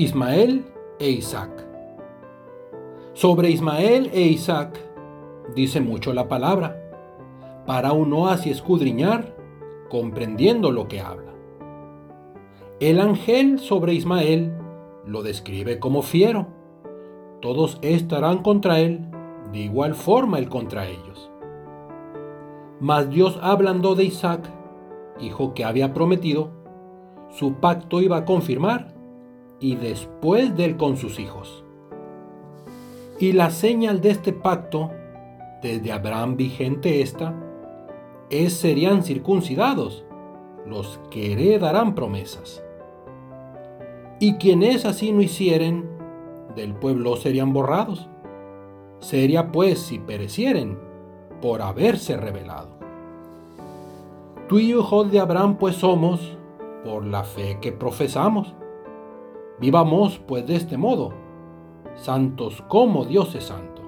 Ismael e Isaac. Sobre Ismael e Isaac dice mucho la palabra, para uno así escudriñar, comprendiendo lo que habla. El ángel sobre Ismael lo describe como fiero. Todos estarán contra él, de igual forma él contra ellos. Mas Dios hablando de Isaac, hijo que había prometido, su pacto iba a confirmar y después de él con sus hijos. Y la señal de este pacto, desde Abraham vigente esta, es serían circuncidados los que heredarán promesas. Y quienes así no hicieren, del pueblo serían borrados. Sería pues si perecieren por haberse revelado. Tú y yo, hijos de Abraham, pues somos por la fe que profesamos. Vivamos pues de este modo, santos como Dios es santo.